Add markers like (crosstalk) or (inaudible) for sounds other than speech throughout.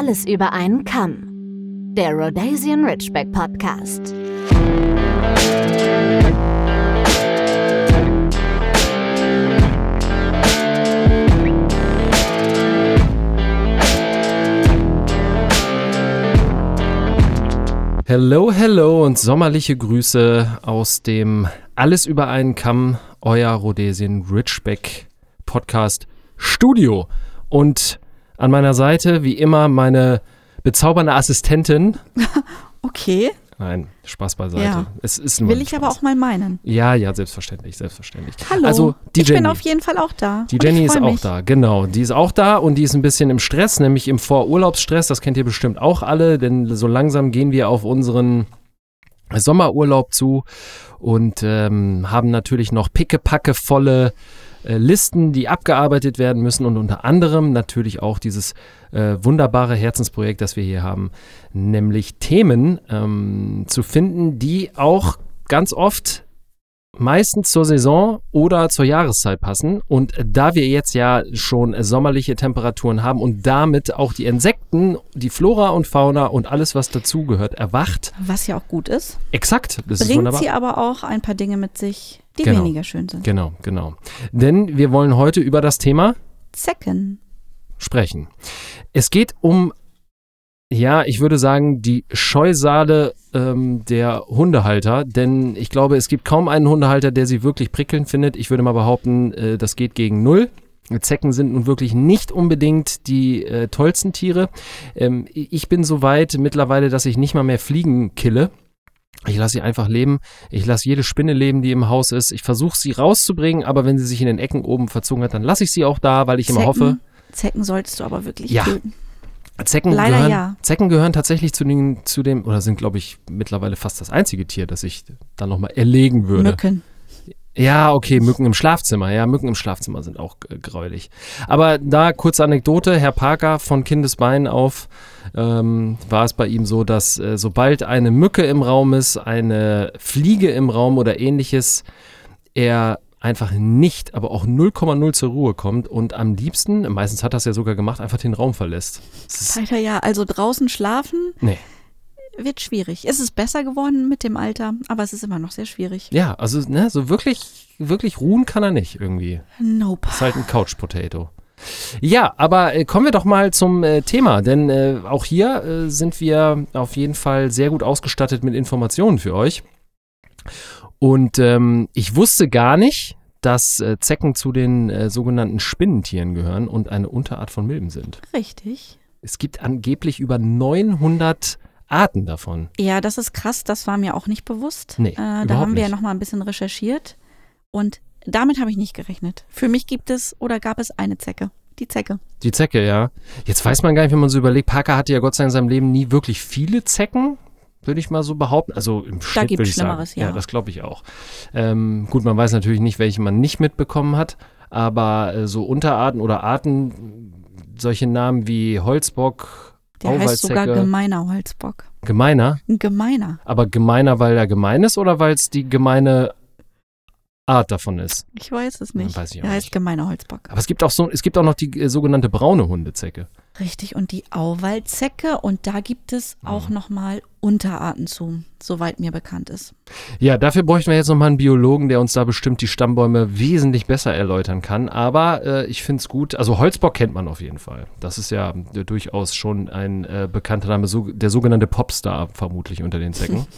Alles über einen Kamm. Der Rhodesian Ridgeback Podcast. Hello, hello und sommerliche Grüße aus dem Alles über einen Kamm, euer Rhodesian Ridgeback Podcast Studio. Und an meiner Seite, wie immer, meine bezaubernde Assistentin. (laughs) Okay, Nein, Spaß beiseite. Ja. Es ist nur will ich aber Spaß. auch mal meinen. Ja, ja, selbstverständlich, selbstverständlich. Hallo, Also, die ich Jenny. bin auf jeden Fall auch da. Die Jenny ist freu auch mich. da, genau. Die ist auch da und die ist ein bisschen im Stress, nämlich im Vorurlaubsstress. Das kennt ihr bestimmt auch alle, denn so langsam gehen wir auf unseren Sommerurlaub zu und ähm, haben natürlich noch pickepacke volle Listen, die abgearbeitet werden müssen und unter anderem natürlich auch dieses äh, wunderbare Herzensprojekt, das wir hier haben, nämlich Themen ähm, zu finden, die auch ganz oft meistens zur Saison oder zur Jahreszeit passen. Und da wir jetzt ja schon sommerliche Temperaturen haben und damit auch die Insekten, die Flora und Fauna und alles, was dazugehört, erwacht. Was ja auch gut ist. Exakt, das ist Bringt wunderbar. sie aber auch ein paar Dinge mit sich, die Genau. weniger schön sind. Genau, genau. Denn wir wollen heute über das Thema Zecken. sprechen. Es geht um, ja, ich würde sagen, die Scheusale ähm, der Hundehalter, denn ich glaube, es gibt kaum einen Hundehalter, der sie wirklich prickelnd findet. Ich würde mal behaupten, äh, das geht gegen null. Zecken sind nun wirklich nicht unbedingt die äh, tollsten Tiere. Ähm, ich bin so weit mittlerweile, dass ich nicht mal mehr Fliegen kille. Ich lasse sie einfach leben. Ich lasse jede Spinne leben, die im Haus ist. Ich versuche sie rauszubringen, aber wenn sie sich in den Ecken oben verzogen hat, dann lasse ich sie auch da, weil ich immer hoffe, Zecken sollst du aber wirklich Ja. töten. Zecken Leider gehören, ja. Zecken gehören tatsächlich zu, den, zu dem, oder sind, glaube ich, mittlerweile fast das einzige Tier, das ich dann nochmal erlegen würde. Mücken. Ja, okay, Mücken im Schlafzimmer. Ja, Mücken im Schlafzimmer sind auch äh, gräulich. Aber da kurze Anekdote, Herr Parker von Kindesbeinen auf ähm, war es bei ihm so, dass äh, sobald eine Mücke im Raum ist, eine Fliege im Raum oder ähnliches, er einfach nicht, aber auch 0,0 zur Ruhe kommt und am liebsten, meistens hat er das ja sogar gemacht, einfach den Raum verlässt. Leider ja. Also draußen schlafen nee. Wird schwierig. Es ist besser geworden mit dem Alter, aber es ist immer noch sehr schwierig. Ja, also ne, so wirklich, wirklich ruhen kann er nicht irgendwie. Nope. Ist halt ein Couch Potato. Ja, aber äh, kommen wir doch mal zum äh, Thema, denn äh, auch hier äh, sind wir auf jeden Fall sehr gut ausgestattet mit Informationen für euch. Und ähm, ich wusste gar nicht, dass äh, Zecken zu den äh, sogenannten Spinnentieren gehören und eine Unterart von Milben sind. Richtig. Es gibt angeblich über 900 Arten davon. Ja, das ist krass. Das war mir auch nicht bewusst. Nee, äh, da haben wir ja nicht. noch mal ein bisschen recherchiert und damit habe ich nicht gerechnet. Für mich gibt es oder gab es eine Zecke. Die Zecke. Die Zecke, ja. Jetzt weiß man gar nicht, wenn man so überlegt, Parker hatte ja Gott sei Dank in seinem Leben nie wirklich viele Zecken, würde ich mal so behaupten. Also im Schnitt gibt's würde ich sagen. Schlimmeres, ja. das glaube ich auch. Ähm, gut, man weiß natürlich nicht, welche man nicht mitbekommen hat, aber äh, so Unterarten oder Arten, solche Namen wie Holzbock, Der heißt sogar Auwaldzecke, gemeiner Holzbock. gemeiner, Ein gemeiner. aber gemeiner, weil er gemein ist oder weil es die gemeine Art davon ist? Ich weiß es nicht. Weiß ich auch Der heißt nicht. gemeiner Holzbock. Aber es gibt auch so, es gibt auch noch die äh, sogenannte braune Hundezecke. Richtig. Und die Auwaldzecke. Und da gibt es Mhm. auch noch mal Unterarten zu, soweit mir bekannt ist. Ja, dafür bräuchten wir jetzt nochmal einen Biologen, der uns da bestimmt die Stammbäume wesentlich besser erläutern kann. Aber äh, ich finde es gut. Also Holzbock kennt man auf jeden Fall. Das ist ja äh, durchaus schon ein äh, bekannter Name, so, der sogenannte Popstar vermutlich unter den Zecken. (laughs)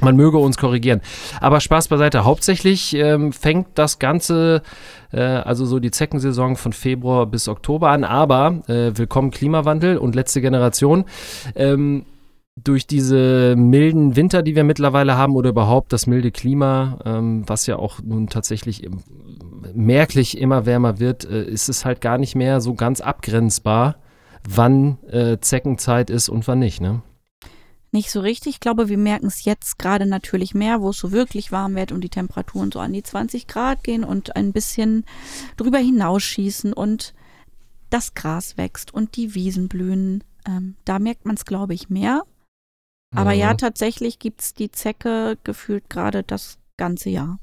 Man möge uns korrigieren. Aber Spaß beiseite. Hauptsächlich ähm, fängt das Ganze, äh, also so die Zeckensaison von Februar bis Oktober an. Aber äh, willkommen Klimawandel und letzte Generation. Ähm, durch diese milden Winter, die wir mittlerweile haben, oder überhaupt das milde Klima, ähm, was ja auch nun tatsächlich im, merklich immer wärmer wird, äh, ist es halt gar nicht mehr so ganz abgrenzbar, wann äh, Zeckenzeit ist und wann nicht. Ne? Nicht so richtig. Ich glaube, wir merken es jetzt gerade natürlich mehr, wo es so wirklich warm wird und die Temperaturen so an die 20 Grad gehen und ein bisschen drüber hinausschießen und das Gras wächst und die Wiesen blühen. Ähm, da merkt man es, glaube ich, mehr. Aber ja, Mhm. tatsächlich gibt's die Zecke gefühlt gerade das ganze Jahr.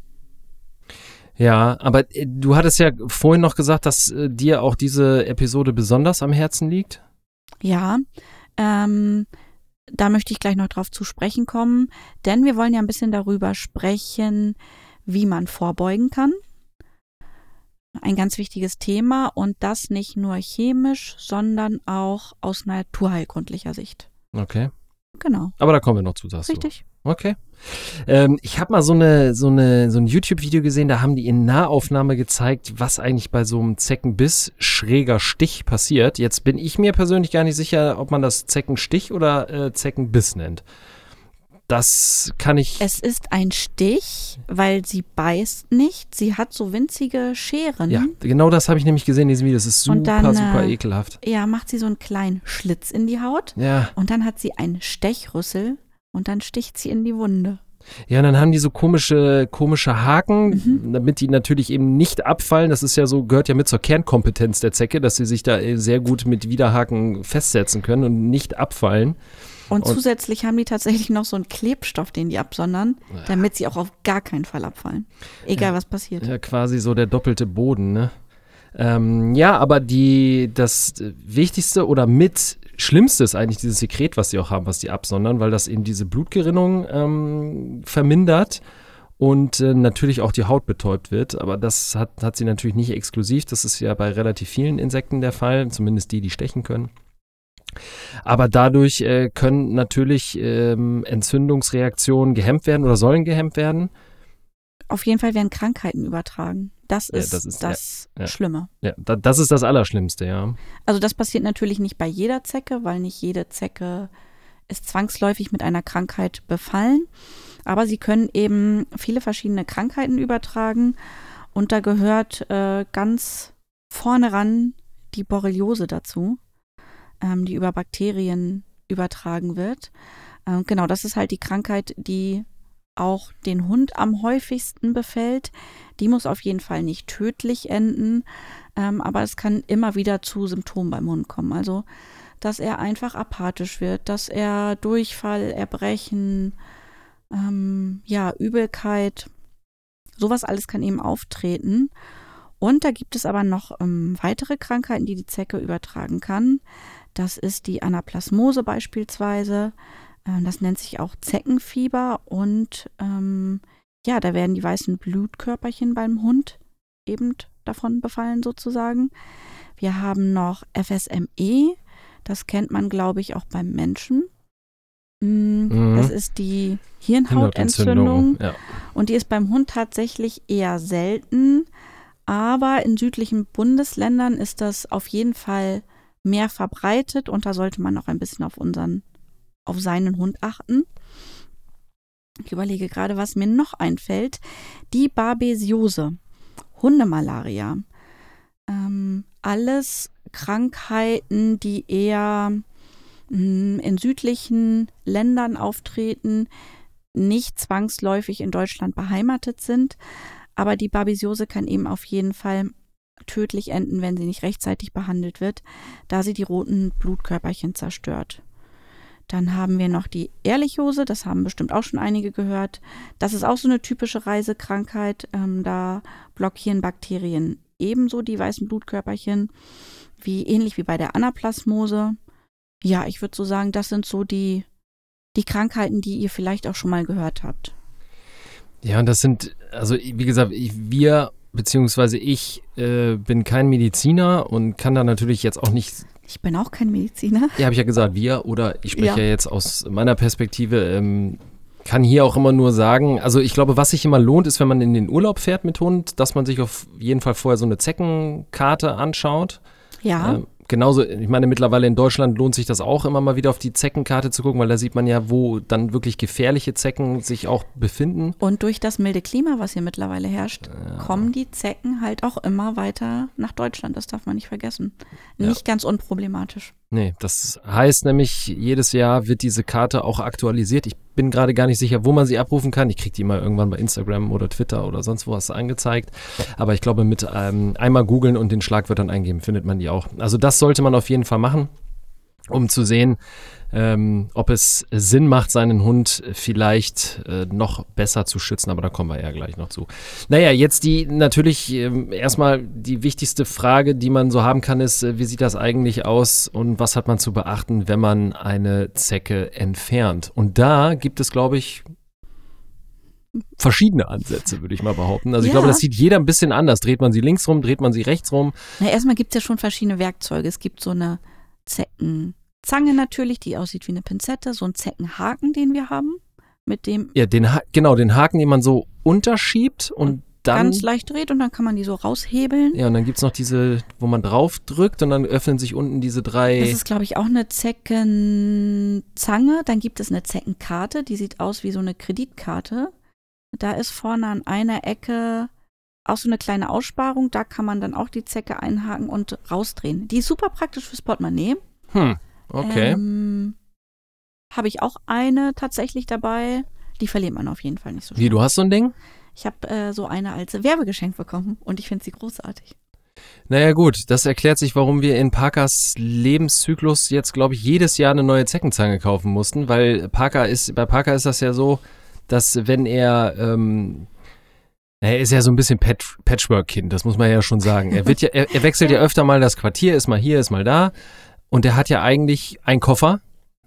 Ja, aber äh, du hattest ja vorhin noch gesagt, dass äh, dir auch diese Episode besonders am Herzen liegt. Ja, ähm, da möchte ich gleich noch drauf zu sprechen kommen, denn wir wollen ja ein bisschen darüber sprechen, wie man vorbeugen kann. Ein ganz wichtiges Thema und das nicht nur chemisch, sondern auch aus naturheilkundlicher Sicht. Okay. Genau. Aber da kommen wir noch zu, sagst Richtig. du. Okay. Ähm, ich habe mal so, eine, so, eine, so ein YouTube-Video gesehen, da haben die in Nahaufnahme gezeigt, was eigentlich bei so einem Zeckenbiss schräger Stich passiert. Jetzt bin ich mir persönlich gar nicht sicher, ob man das Zeckenstich oder äh, Zeckenbiss nennt. Das kann ich. Es ist ein Stich, weil sie beißt nicht. Sie hat so winzige Scheren. Ja, genau das habe ich nämlich gesehen in diesem Video. Das ist super, dann, super äh, ekelhaft. Ja, macht sie so einen kleinen Schlitz in die Haut. Ja. Und dann hat sie einen Stechrüssel und dann sticht sie in die Wunde. Ja, und dann haben die so komische, komische Haken, Mhm. damit die natürlich eben nicht abfallen. Das ist ja so, gehört ja mit zur Kernkompetenz der Zecke, dass sie sich da äh, sehr gut mit Widerhaken festsetzen können und nicht abfallen. Und, Und- zusätzlich haben die tatsächlich noch so einen Klebstoff, den die absondern, damit sie auch auf gar keinen Fall abfallen. Egal was passiert. Ja, quasi so der doppelte Boden, ne? Ähm, ja, aber die, das Wichtigste oder mit Schlimmste ist eigentlich dieses Sekret, was sie auch haben, was die absondern, weil das eben diese Blutgerinnung ähm, vermindert und äh, natürlich auch die Haut betäubt wird. Aber das hat, hat sie natürlich nicht exklusiv. Das ist ja bei relativ vielen Insekten der Fall, zumindest die, die stechen können. Aber dadurch äh, können natürlich ähm, Entzündungsreaktionen gehemmt werden oder sollen gehemmt werden. Auf jeden Fall werden Krankheiten übertragen. Das Ja, ist das ist- das ja, ja. Schlimme. Ja, da, das ist das Allerschlimmste, ja. Also das passiert natürlich nicht bei jeder Zecke, weil nicht jede Zecke ist zwangsläufig mit einer Krankheit befallen. Aber sie können eben viele verschiedene Krankheiten übertragen. Und da gehört äh, ganz vorne ran die Borreliose dazu, ähm, die über Bakterien übertragen wird. Ähm, genau, das ist halt die Krankheit, die auch den Hund am häufigsten befällt. Die muss auf jeden Fall nicht tödlich enden, ähm, aber es kann immer wieder zu Symptomen beim Hund kommen. Also, dass er einfach apathisch wird, dass er Durchfall, Erbrechen, ähm, ja, Übelkeit, sowas alles kann eben auftreten. Und da gibt es aber noch ähm, weitere Krankheiten, die die Zecke übertragen kann. Das ist die Anaplasmose beispielsweise. Ähm, das nennt sich auch Zeckenfieber. Und ähm, ja, da werden die weißen Blutkörperchen beim Hund eben davon befallen sozusagen. Wir haben noch FSME. Das kennt man, glaube ich, auch beim Menschen. Mm, Mhm. Das ist die Hirnhautentzündung. Ja. Und die ist beim Hund tatsächlich eher selten. Aber in südlichen Bundesländern ist das auf jeden Fall mehr verbreitet und da sollte man auch ein bisschen auf unseren, auf seinen Hund achten. Ich überlege gerade, was mir noch einfällt. Die Babesiose, Hundemalaria. Ähm, alles Krankheiten, die eher mh, in südlichen Ländern auftreten, nicht zwangsläufig in Deutschland beheimatet sind. Aber die Babesiose kann eben auf jeden Fall tödlich enden, wenn sie nicht rechtzeitig behandelt wird, da sie die roten Blutkörperchen zerstört. Dann haben wir noch die Ehrlichose, das haben bestimmt auch schon einige gehört. Das ist auch so eine typische Reisekrankheit. Ähm, da blockieren Bakterien ebenso die weißen Blutkörperchen, wie ähnlich wie bei der Anaplasmose. Ja, ich würde so sagen, das sind so die, die Krankheiten, die ihr vielleicht auch schon mal gehört habt. Ja, und das sind, also wie gesagt, wir beziehungsweise ich äh, bin kein Mediziner und kann da natürlich jetzt auch nicht, Ich bin auch kein Mediziner. ja, habe ich ja gesagt, wir oder ich spreche Ja. ja. jetzt aus meiner Perspektive, ähm, kann hier auch immer nur sagen, also ich glaube, was sich immer lohnt, ist, wenn man in den Urlaub fährt mit Hund, dass man sich auf jeden Fall vorher so eine Zeckenkarte anschaut. Ja, Ähm, genauso, ich meine, mittlerweile in Deutschland lohnt sich das auch immer mal wieder auf die Zeckenkarte zu gucken, weil da sieht man ja, wo dann wirklich gefährliche Zecken sich auch befinden. und durch das milde Klima, was hier mittlerweile herrscht, kommen die Zecken halt auch immer weiter nach Deutschland. Das darf man nicht vergessen. Ja. Nicht ganz unproblematisch. Nee, das heißt nämlich, jedes Jahr wird diese Karte auch aktualisiert. Ich bin gerade gar nicht sicher, wo man sie abrufen kann. Ich kriege die mal irgendwann bei Instagram oder Twitter oder sonst wo was angezeigt. Aber ich glaube, mit ähm, einmal googeln und den Schlagwörtern eingeben findet man die auch. Also das sollte man auf jeden Fall machen. um zu sehen, ähm, ob es Sinn macht, seinen Hund vielleicht äh, noch besser zu schützen, aber da kommen wir ja gleich noch zu. Naja, jetzt die natürlich ähm, erstmal die wichtigste Frage, die man so haben kann, ist, äh, wie sieht das eigentlich aus und was hat man zu beachten, wenn man eine Zecke entfernt? Und da gibt es, glaube ich, verschiedene Ansätze, würde ich mal behaupten. Also ich Ja. glaube, das sieht jeder ein bisschen anders. Dreht man sie links rum, dreht man sie rechts rum. Na, erstmal gibt es ja schon verschiedene Werkzeuge. Es gibt so eine Zeckenzange natürlich, die aussieht wie eine Pinzette, so einen Zeckenhaken, den wir haben, mit dem Ja, den ha genau, den Haken, den man so unterschiebt und dann ganz leicht dreht und dann kann man die so raushebeln. Ja, und dann gibt's noch diese, wo man drauf drückt und dann öffnen sich unten diese drei. Das ist, glaube ich, auch eine Zeckenzange. Dann gibt es eine Zeckenkarte, die sieht aus wie so eine Kreditkarte. Da ist vorne an einer Ecke auch so eine kleine Aussparung. Da kann man dann auch die Zecke einhaken und rausdrehen. Die ist super praktisch fürs Portemonnaie. hm, okay. Ähm, habe ich auch eine tatsächlich dabei. Die verliert man auf jeden Fall nicht so Wie, schnell. du hast so ein Ding? Ich habe äh, so eine als Werbegeschenk bekommen und ich finde sie großartig. Naja, gut, das erklärt sich, warum wir in Parkers Lebenszyklus jetzt, glaube ich, jedes Jahr eine neue Zeckenzange kaufen mussten, weil Parker ist, bei Parker ist das ja so, dass wenn er, ähm, er ist ja so ein bisschen Patch Patchwork-Kind, das muss man ja schon sagen. Er wird ja, er, er wechselt ja (laughs) öfter mal das Quartier, ist mal hier, ist mal da. Und er hat ja eigentlich einen Koffer.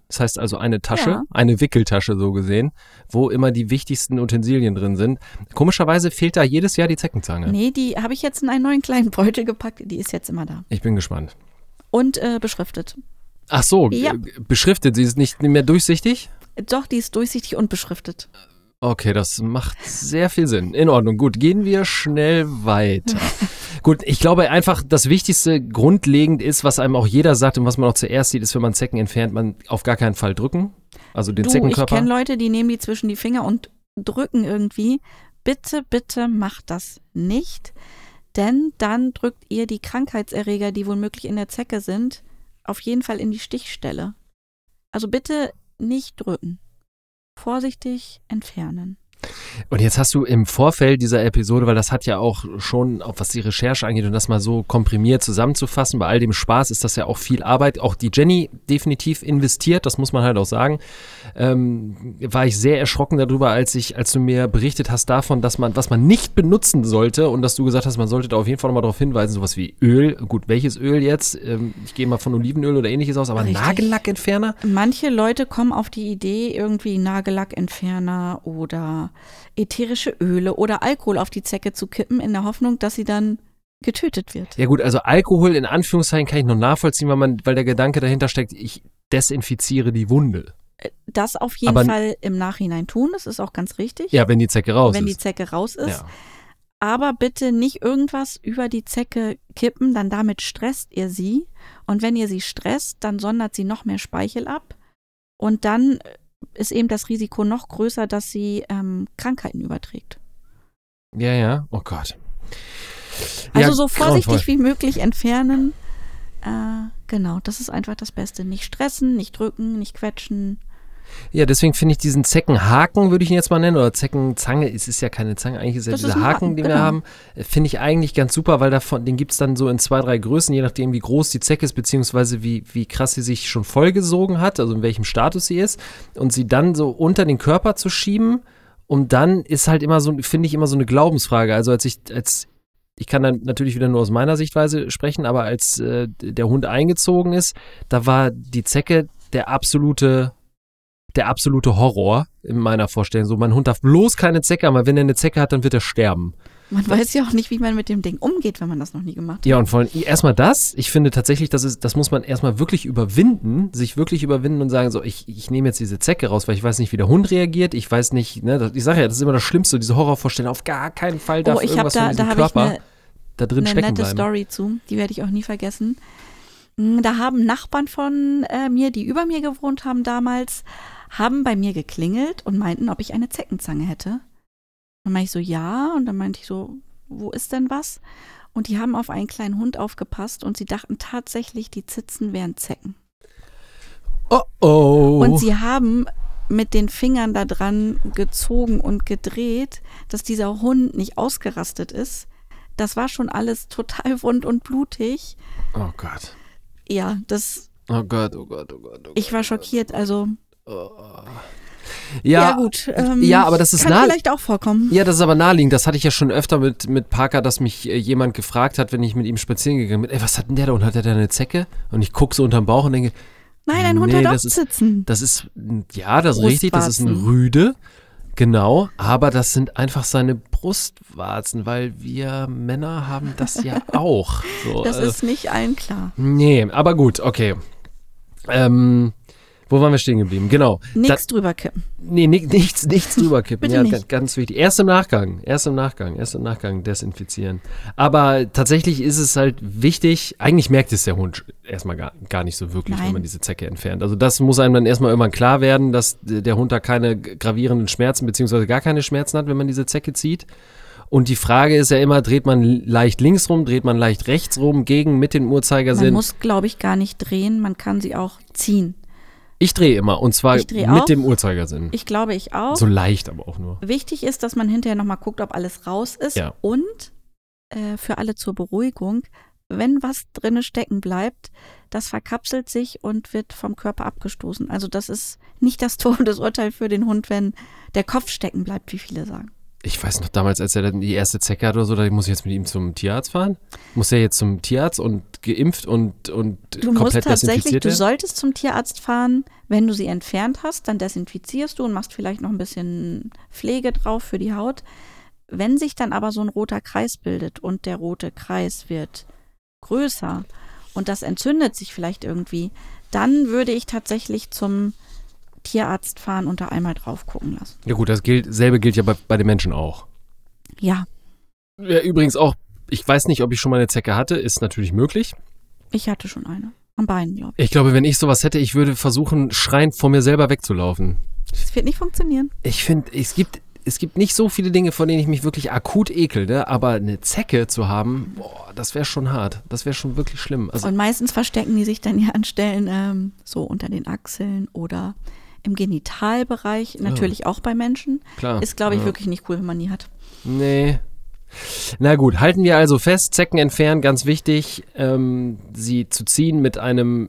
Das heißt also eine Tasche, Ja. eine Wickeltasche so gesehen, wo immer die wichtigsten Utensilien drin sind. Komischerweise fehlt da jedes Jahr die Zeckenzange. Nee, die habe ich jetzt in einen neuen kleinen Beutel gepackt. Die ist jetzt immer da. Ich bin gespannt. Und äh, beschriftet. Ach so, Ja. äh, beschriftet, sie ist nicht mehr durchsichtig? Doch, die ist durchsichtig und beschriftet. Okay, das macht sehr viel Sinn. In Ordnung. Gut, gehen wir schnell weiter. (laughs) Gut, ich glaube einfach, das Wichtigste grundlegend ist, was einem auch jeder sagt und was man auch zuerst sieht, ist, wenn man Zecken entfernt, man auf gar keinen Fall drücken. Also den Du, ich Zeckenkörper. kenne Leute, die nehmen die zwischen die Finger und drücken irgendwie. Bitte, bitte macht das nicht, denn dann drückt ihr die Krankheitserreger, die womöglich in der Zecke sind, auf jeden Fall in die Stichstelle. Also bitte nicht drücken. Vorsichtig entfernen. Und jetzt hast du im Vorfeld dieser Episode, weil das hat ja auch schon, auch was die Recherche angeht und das mal so komprimiert zusammenzufassen, bei all dem Spaß ist das ja auch viel Arbeit. Auch die Jenny definitiv investiert, das muss man halt auch sagen. Ähm, war ich sehr erschrocken darüber, als ich, als du mir berichtet hast davon, dass man, was man nicht benutzen sollte und dass du gesagt hast, man sollte da auf jeden Fall nochmal darauf hinweisen, sowas wie Öl. Gut, welches Öl jetzt? Ähm, ich gehe mal von Olivenöl oder ähnliches aus, aber Richtig. Nagellackentferner? Manche Leute kommen auf die Idee, irgendwie Nagellackentferner oder ätherische Öle oder Alkohol auf die Zecke zu kippen, in der Hoffnung, dass sie dann getötet wird. Ja gut, also Alkohol in Anführungszeichen kann ich noch nachvollziehen, weil man, weil der Gedanke dahinter steckt, ich desinfiziere die Wunde. Das auf jeden Aber- Fall im Nachhinein tun, das ist auch ganz richtig, Ja, wenn die Zecke raus wenn die ist. Zecke raus ist. ja. Aber bitte nicht irgendwas über die Zecke kippen, dann damit stresst ihr sie. Und wenn ihr sie stresst, dann sondert sie noch mehr Speichel ab. Und dann ist eben das Risiko noch größer, dass sie ähm, Krankheiten überträgt. ja, ja, oh Gott. Also ja, so vorsichtig grauenvoll. wie möglich entfernen. Äh, genau, das ist einfach das Beste. Nicht stressen, nicht drücken, nicht quetschen. Ja, deswegen finde ich diesen Zeckenhaken, würde ich ihn jetzt mal nennen, oder Zeckenzange, es ist ja keine Zange, eigentlich ist ja Das dieser ist Haken, den wir genau. haben, äh, finde ich eigentlich ganz super, weil davon, den gibt es dann so in zwei, drei Größen, je nachdem, wie groß die Zecke ist, beziehungsweise wie, wie krass sie sich schon vollgesogen hat, also in welchem Status sie ist, und sie dann so unter den Körper zu schieben, und dann ist halt immer so, finde ich, immer so eine Glaubensfrage. Also als ich, als ich kann dann natürlich wieder nur aus meiner Sichtweise sprechen, aber als äh, der Hund eingezogen ist, da war die Zecke der absolute, der absolute Horror in meiner Vorstellung. So, mein Hund darf bloß keine Zecke haben, weil wenn er eine Zecke hat, dann wird er sterben. Man weiß ja auch nicht, wie man mit dem Ding umgeht, wenn man das noch nie gemacht hat. Ja, und vor allem erstmal das. Ich finde tatsächlich, das, ist, das muss man erstmal wirklich überwinden, sich wirklich überwinden und sagen, so, ich, ich nehme jetzt diese Zecke raus, weil ich weiß nicht, wie der Hund reagiert. Ich weiß nicht, ne, das, ich sage ja, das ist immer das Schlimmste, diese Horrorvorstellung. Auf gar keinen Fall darf Oh, ich irgendwas von da, diesem da Körper eine, da drin eine stecken nette bleiben. Story zu, die werde ich auch nie vergessen. Mm, Da haben Nachbarn von äh, mir, die über mir gewohnt haben damals, haben bei mir geklingelt und meinten, ob ich eine Zeckenzange hätte. Dann meinte ich so, ja. Und dann meinte ich so, wo ist denn was? Und die haben auf einen kleinen Hund aufgepasst und sie dachten tatsächlich, die Zitzen wären Zecken. Oh oh. Und sie haben mit den Fingern da dran gezogen und gedreht, dass dieser Hund nicht ausgerastet ist. Das war schon alles total (laughs) wund und blutig. oh Gott. Ja, das Oh Gott, oh Gott, oh Gott. Oh Ich war Gott. schockiert, also Ja, ja, gut. Ähm, ja, aber das ist kann vielleicht auch vorkommen. Ja, das ist aber naheliegend. Das hatte ich ja schon öfter mit, mit Parker, dass mich äh, jemand gefragt hat, wenn ich mit ihm spazieren gegangen bin, ey, was hat denn der da und hat der da eine Zecke? Und ich gucke so unterm Bauch und denke, Nein, ein Hund Nee, hat auch ist- Sitzen. das ist, ja, das ist richtig, das ist ein. Rüde. Genau, aber das sind einfach seine Brustwarzen, weil wir Männer haben das ja (laughs) auch. So, Das äh, ist nicht allen klar. nee, aber gut, okay. Ähm, wo waren wir stehen geblieben? Genau. Nichts drüber kippen. Nee, ni- nichts, nichts drüber kippen. (laughs) Ja, nicht. Ganz, ganz wichtig. Erst im Nachgang, erst im Nachgang, erst im Nachgang desinfizieren. Aber tatsächlich ist es halt wichtig, eigentlich merkt es der Hund erstmal gar, gar nicht so wirklich, wenn Nein. man diese Zecke entfernt. Also das muss einem dann erstmal irgendwann klar werden, dass der Hund da keine gravierenden Schmerzen beziehungsweise gar keine Schmerzen hat, wenn man diese Zecke zieht. Und die Frage ist ja immer, dreht man leicht links rum, dreht man leicht rechts rum, gegen, mit dem Man Uhrzeigersinn? muss, glaube ich, gar nicht drehen. Man kann sie auch ziehen. Ich drehe immer und zwar mit auch. dem Uhrzeigersinn. Ich glaube, ich auch. So leicht aber auch nur. Wichtig ist, dass man hinterher nochmal guckt, ob alles raus ist. Ja. Und äh, für alle zur Beruhigung, wenn was drinne stecken bleibt, das verkapselt sich und wird vom Körper abgestoßen. Also das ist nicht das (laughs) Todesurteil für den Hund, wenn der Kopf stecken bleibt, wie viele sagen. Ich weiß noch damals, als er dann die erste Zecke hatte oder so, da muss ich jetzt mit ihm zum Tierarzt fahren. Muss er jetzt zum Tierarzt und geimpft und, und Du musst komplett tatsächlich, desinfiziert du solltest zum Tierarzt fahren, wenn du sie entfernt hast, dann desinfizierst du und machst vielleicht noch ein bisschen Pflege drauf für die Haut. Wenn sich dann aber so ein roter Kreis bildet und der rote Kreis wird größer und das entzündet sich vielleicht irgendwie, dann würde ich tatsächlich zum Tierarzt fahren und da einmal drauf gucken lassen. Ja gut, das gilt, selbe gilt ja bei, bei den Menschen auch. Ja, Ja, übrigens auch, ich weiß nicht, ob ich schon mal eine Zecke hatte, ist natürlich möglich. ich hatte schon eine. Am Bein, glaube ich. Ich glaube, wenn ich sowas hätte, ich würde versuchen, schreiend vor mir selber wegzulaufen. Das wird nicht funktionieren. Ich finde, es gibt, es gibt nicht so viele Dinge, vor denen ich mich wirklich akut ekel, ne? aber eine Zecke zu haben, boah, das wäre schon hart. Das wäre schon wirklich schlimm. Also, Und meistens verstecken die sich dann ja an Stellen ähm, so unter den Achseln oder im Genitalbereich, natürlich auch bei Menschen. klar. Ist, glaube ich, ja. wirklich nicht cool, wenn man die hat. Nee. Na gut, halten wir also fest, Zecken entfernen, ganz wichtig, ähm, sie zu ziehen mit einem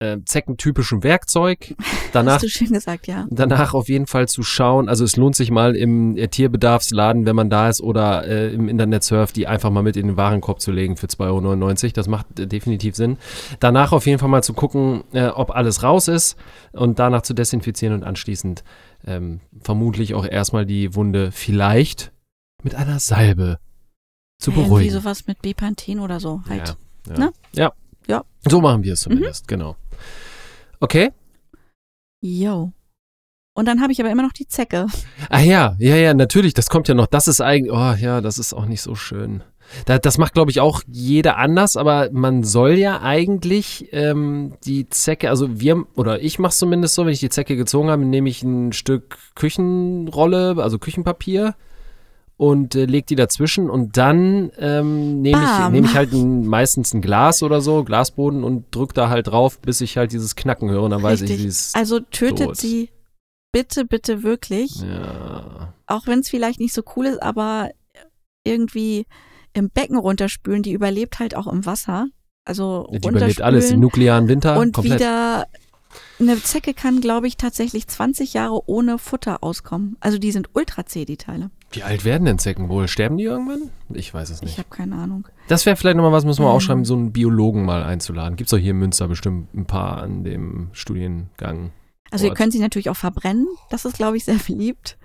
äh, zeckentypischen Werkzeug. (laughs) Danach, Hast du schön gesagt, ja. danach auf jeden Fall zu schauen, also es lohnt sich mal im äh, Tierbedarfsladen, wenn man da ist oder äh, im Internet surft, die einfach mal mit in den Warenkorb zu legen für 2,99 Euro. Das macht äh, definitiv Sinn. Danach auf jeden Fall mal zu gucken, äh, ob alles raus ist und danach zu desinfizieren und anschließend ähm, vermutlich auch erstmal die Wunde vielleicht mit einer Salbe zu Irgendwie beruhigen. sowas mit Bepanthen oder so halt. Ja, ja. Ne? ja. Ja. So machen wir es zumindest, genau. Okay. Yo. Und dann habe ich aber immer noch die Zecke. Ah ja, ja, ja, natürlich, das kommt ja noch. Das ist eigentlich, oh ja, das ist auch nicht so schön. Da, das macht, glaube ich, auch jeder anders, aber man soll ja eigentlich ähm, die Zecke, also wir, oder ich mache es zumindest so, wenn ich die Zecke gezogen habe, nehme ich ein Stück Küchenrolle, also Küchenpapier und äh, leg die dazwischen und dann ähm, nehme ich, nehm ich halt ein, meistens ein Glas oder so, Glasboden und drück da halt drauf, bis ich halt dieses Knacken höre und dann weiß ich, Richtig. sie ist. Also tötet tot. sie bitte, bitte wirklich. ja. Auch wenn es vielleicht nicht so cool ist, aber irgendwie im Becken runterspülen, die überlebt halt auch im Wasser. Also Die überlebt alles, im nuklearen Winter und komplett. wieder eine Zecke kann, glaube ich, tatsächlich 20 Jahre ohne Futter auskommen. Also die sind ultra zäh, die Teile. Wie alt werden denn Zecken wohl? Sterben die irgendwann? Ich weiß es Ich nicht. habe keine Ahnung. Das wäre vielleicht nochmal was, müssen wir Ähm. ausschreiben, so einen Biologen mal einzuladen. Gibt es doch hier in Münster bestimmt ein paar an dem Studiengang. Also ihr könnt sie natürlich auch verbrennen. Das ist, glaube ich, sehr beliebt.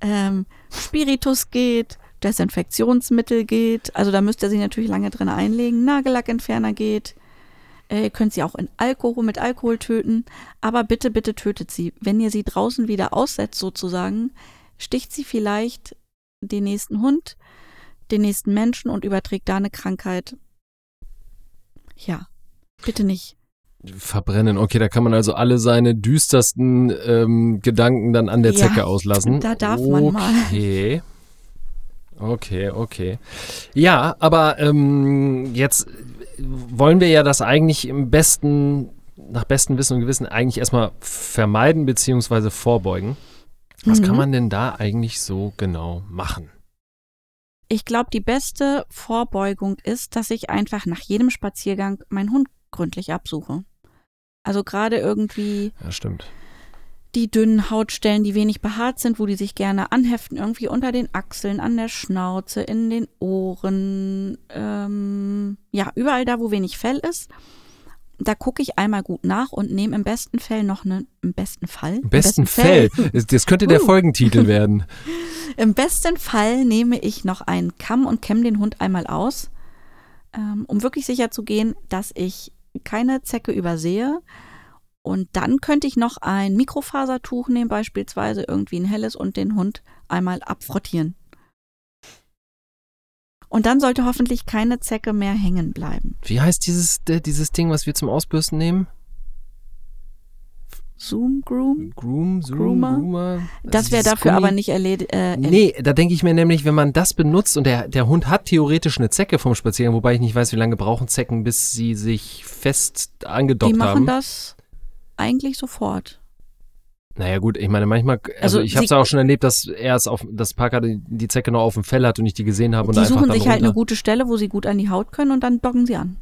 Ähm, Spiritus geht, Desinfektionsmittel geht. Also da müsst ihr sie natürlich lange drin einlegen. Nagellackentferner geht. Äh, ihr könnt sie auch in Alkohol mit Alkohol töten. Aber bitte, bitte tötet sie. Wenn ihr sie draußen wieder aussetzt sozusagen, sticht sie vielleicht den nächsten Hund, den nächsten Menschen und überträgt da eine Krankheit. Ja, bitte nicht. Verbrennen. Okay, da kann man also alle seine düstersten ähm, Gedanken dann an der Ja, Zecke auslassen. da darf man mal. Okay. Okay, okay. Ja, aber ähm, jetzt wollen wir ja das eigentlich im besten, nach bestem Wissen und Gewissen eigentlich erstmal vermeiden beziehungsweise vorbeugen. Was Mhm. kann man denn da eigentlich so genau machen? Ich glaube, die beste Vorbeugung ist, dass ich einfach nach jedem Spaziergang meinen Hund gründlich absuche. Also gerade irgendwie Ja, stimmt. die dünnen Hautstellen, die wenig behaart sind, wo die sich gerne anheften, irgendwie unter den Achseln, an der Schnauze, in den Ohren, ähm, ja, überall da, wo wenig Fell ist. Da gucke ich einmal gut nach und nehme im besten Fall noch einen, im besten Fall, Im besten Fell. Das- Das könnte der Uh. Folgentitel werden. (laughs) Im besten Fall nehme ich noch einen Kamm und kämme den Hund einmal aus, ähm, um wirklich sicher zu gehen, dass ich keine Zecke übersehe. Und dann könnte ich noch ein Mikrofasertuch nehmen, beispielsweise irgendwie ein helles, und den Hund einmal abfrottieren. Und dann sollte hoffentlich keine Zecke mehr hängen bleiben. Wie heißt dieses, äh, dieses Ding, was wir zum Ausbürsten nehmen? Zoom, Groom. Groom, Zoom, Groomer? Groomer? Das wäre dafür Gummi- aber nicht erledigt. Äh, Nee, da denke ich mir nämlich, wenn man das benutzt und der, der Hund hat theoretisch eine Zecke vom Spaziergang, wobei ich nicht weiß, wie lange brauchen Zecken, bis sie sich fest angedockt die machen haben. das eigentlich sofort. Naja gut, ich meine manchmal, also, Also ich habe es sie- auch schon erlebt, dass er es auf, dass Parker die, die Zecke noch auf dem Fell hat und ich die gesehen habe und die einfach suchen dann sich halt eine gute Stelle, wo sie gut an die Haut können und dann docken sie an.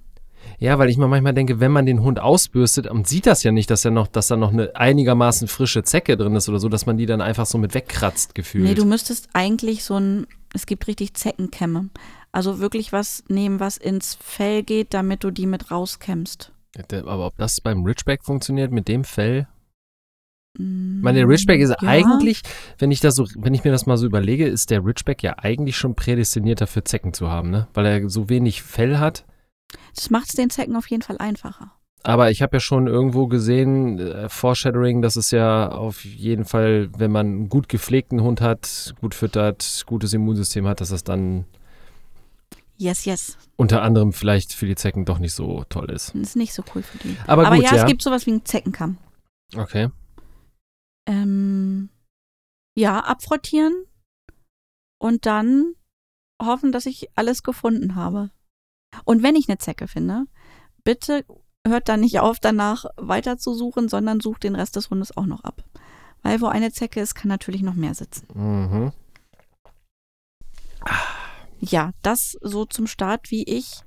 Ja, weil ich mir manchmal denke, wenn man den Hund ausbürstet und sieht das ja nicht, dass er noch, dass da noch eine einigermaßen frische Zecke drin ist oder so, dass man die dann einfach so mit wegkratzt gefühlt. Nee, du müsstest eigentlich so ein, es gibt richtig Zeckenkämme. Also wirklich was nehmen, was ins Fell geht, damit du die mit rauskämmst. Aber ob das beim Ridgeback funktioniert mit dem Fell? Ich Ich meine, der Ridgeback ist ja. eigentlich, wenn ich das so, wenn ich mir das mal so überlege, ist der Ridgeback ja eigentlich schon prädestiniert dafür Zecken zu haben, ne? Weil er so wenig Fell hat. Das macht es den Zecken auf jeden Fall einfacher. Aber ich habe ja schon irgendwo gesehen, äh, Foreshadowing, dass es ja auf jeden Fall, wenn man einen gut gepflegten Hund hat, gut füttert, gutes Immunsystem hat, dass das dann Yes, yes. unter anderem vielleicht für die Zecken doch nicht so toll ist. Das ist nicht so cool für die. Aber, Aber gut, ja, ja. es gibt sowas wie einen Zeckenkamm. okay. Ähm, ja, abfrottieren und dann hoffen, dass ich alles gefunden habe. Und wenn ich eine Zecke finde, bitte hört dann nicht auf, danach weiter zu suchen, sondern sucht den Rest des Hundes auch noch ab. Weil wo eine Zecke ist, kann natürlich noch mehr sitzen. Mhm. Ja, das so zum Start, wie ich,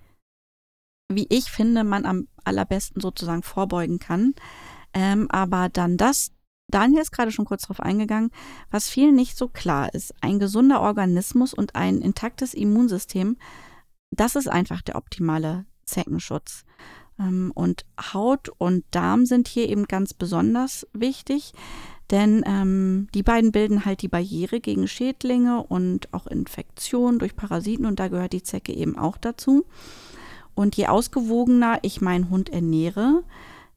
wie ich finde, man am allerbesten sozusagen vorbeugen kann. Ähm, aber dann das, Daniel ist gerade schon kurz darauf eingegangen, was vielen nicht so klar ist. Ein gesunder Organismus und ein intaktes Immunsystem, das ist einfach der optimale Zeckenschutz. Ähm, und Haut und Darm sind hier eben ganz besonders wichtig, denn ähm, die beiden bilden halt die Barriere gegen Schädlinge und auch Infektionen durch Parasiten und da gehört die Zecke eben auch dazu. Und je ausgewogener ich meinen Hund ernähre,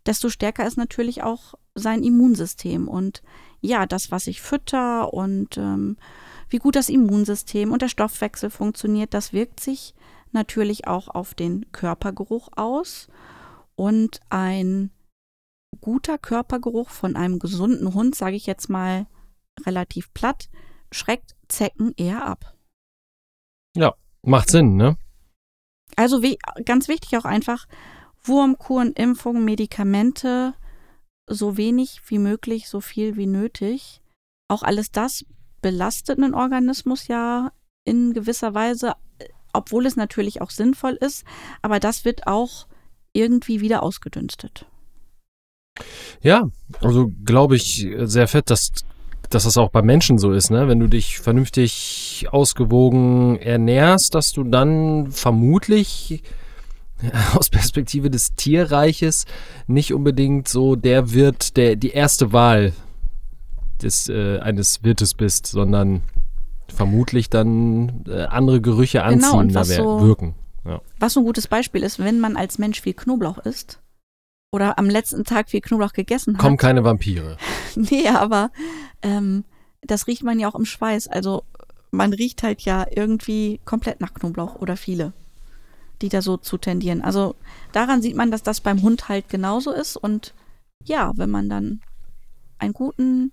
desto stärker ist natürlich auch sein Immunsystem. Und ja, das, was ich fütter und ähm, wie gut das Immunsystem und der Stoffwechsel funktioniert, das wirkt sich natürlich auch auf den Körpergeruch aus. Und ein guter Körpergeruch von einem gesunden Hund, sage ich jetzt mal relativ platt, schreckt Zecken eher ab. Macht Sinn, ne? Also wie, ganz wichtig auch einfach, Wurmkuren, Impfungen, Medikamente, so wenig wie möglich, so viel wie nötig. Auch alles das belastet einen Organismus ja in gewisser Weise, obwohl es natürlich auch sinnvoll ist, aber das wird auch irgendwie wieder ausgedünstet. Ja, also glaube ich sehr fett, dass, dass das auch bei Menschen so ist, ne? Wenn du dich vernünftig ausgewogen ernährst, dass du dann vermutlich (laughs) aus Perspektive des Tierreiches nicht unbedingt so der Wirt, der die erste Wahl des äh, eines Wirtes bist, sondern vermutlich dann äh, andere Gerüche Genau, anziehen, was wer- so- wirken. Was so ein gutes Beispiel ist, wenn man als Mensch viel Knoblauch isst oder am letzten Tag viel Knoblauch gegessen hat. Kommen keine Vampire. (laughs) Nee, aber ähm, das riecht man ja auch im Schweiß. Also man riecht halt ja irgendwie komplett nach Knoblauch oder viele, die da so zu tendieren. Also daran sieht man, dass das beim Hund halt genauso ist. Und ja, wenn man dann einen guten,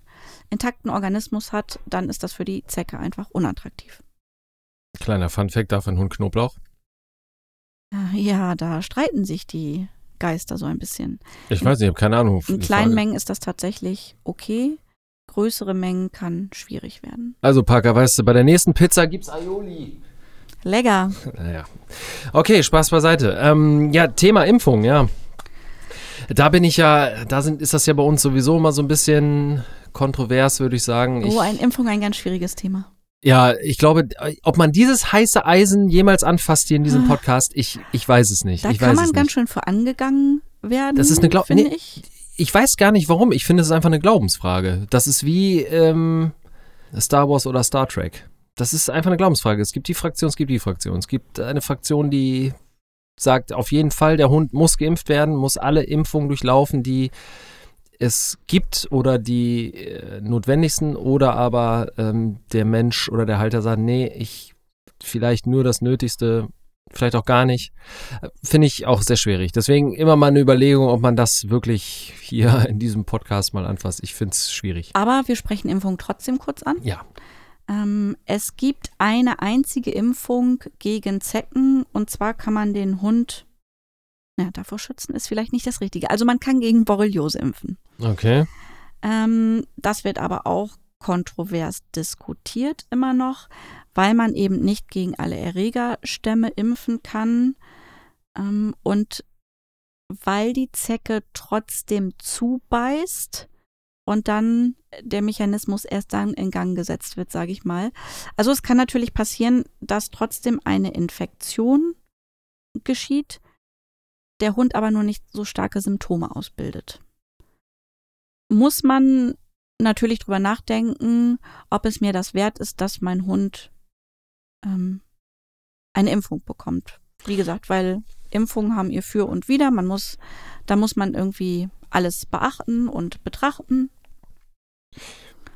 intakten Organismus hat, dann ist das für die Zecke einfach unattraktiv. Kleiner Funfact, darf ein Hund Knoblauch? Äh, Ja, da streiten sich die Geister so ein bisschen. Ich weiß nicht, ich habe keine Ahnung. In kleinen Mengen ist das tatsächlich okay. Größere Mengen kann schwierig werden. Also Parker, weißt du, bei der nächsten Pizza gibt's Aioli. Lecker. Naja. Okay, Spaß beiseite. Ähm, ja, Thema Impfung, ja. Da bin ich ja, da sind, ist das ja bei uns sowieso immer so ein bisschen kontrovers, würde ich sagen. Ich, Oh, eine Impfung ein ganz schwieriges Thema. ja, ich glaube, ob man dieses heiße Eisen jemals anfasst hier in diesem Ah. Podcast, ich, ich weiß es nicht. Da ich kann man ganz nicht. schön für angegangen werden. Das ist eine Glaub- finde nee. ich. Ich weiß gar nicht warum. Ich finde, es ist einfach eine Glaubensfrage. Das ist wie ähm, Star Wars oder Star Trek. Das ist einfach eine Glaubensfrage. Es gibt die Fraktion, es gibt die Fraktion. Es gibt eine Fraktion, die sagt, auf jeden Fall, der Hund muss geimpft werden, muss alle Impfungen durchlaufen, die es gibt oder die äh, notwendigsten. Oder aber ähm, der Mensch oder der Halter sagt, nee, ich vielleicht nur das Nötigste, vielleicht auch gar nicht. Finde ich auch sehr schwierig. Deswegen immer mal eine Überlegung, ob man das wirklich hier in diesem Podcast mal anfasst. Ich finde es schwierig. Aber wir sprechen Impfung trotzdem kurz an. Ja. Ähm, es gibt eine einzige Impfung gegen Zecken und zwar kann man den Hund, ja, davor schützen ist vielleicht nicht das Richtige. Also man kann gegen Borreliose impfen. Okay. Ähm, das wird aber auch kontrovers diskutiert immer noch, weil man eben nicht gegen alle Erregerstämme impfen kann ähm, und weil die Zecke trotzdem zubeißt und dann der Mechanismus erst dann in Gang gesetzt wird, sage ich mal. Also es kann natürlich passieren, dass trotzdem eine Infektion geschieht, der Hund aber nur nicht so starke Symptome ausbildet muss man natürlich drüber nachdenken, ob es mir das wert ist, dass mein Hund ähm, eine Impfung bekommt. Wie gesagt, weil Impfungen haben ihr Für und Wider. Man muss, da muss man irgendwie alles beachten und betrachten.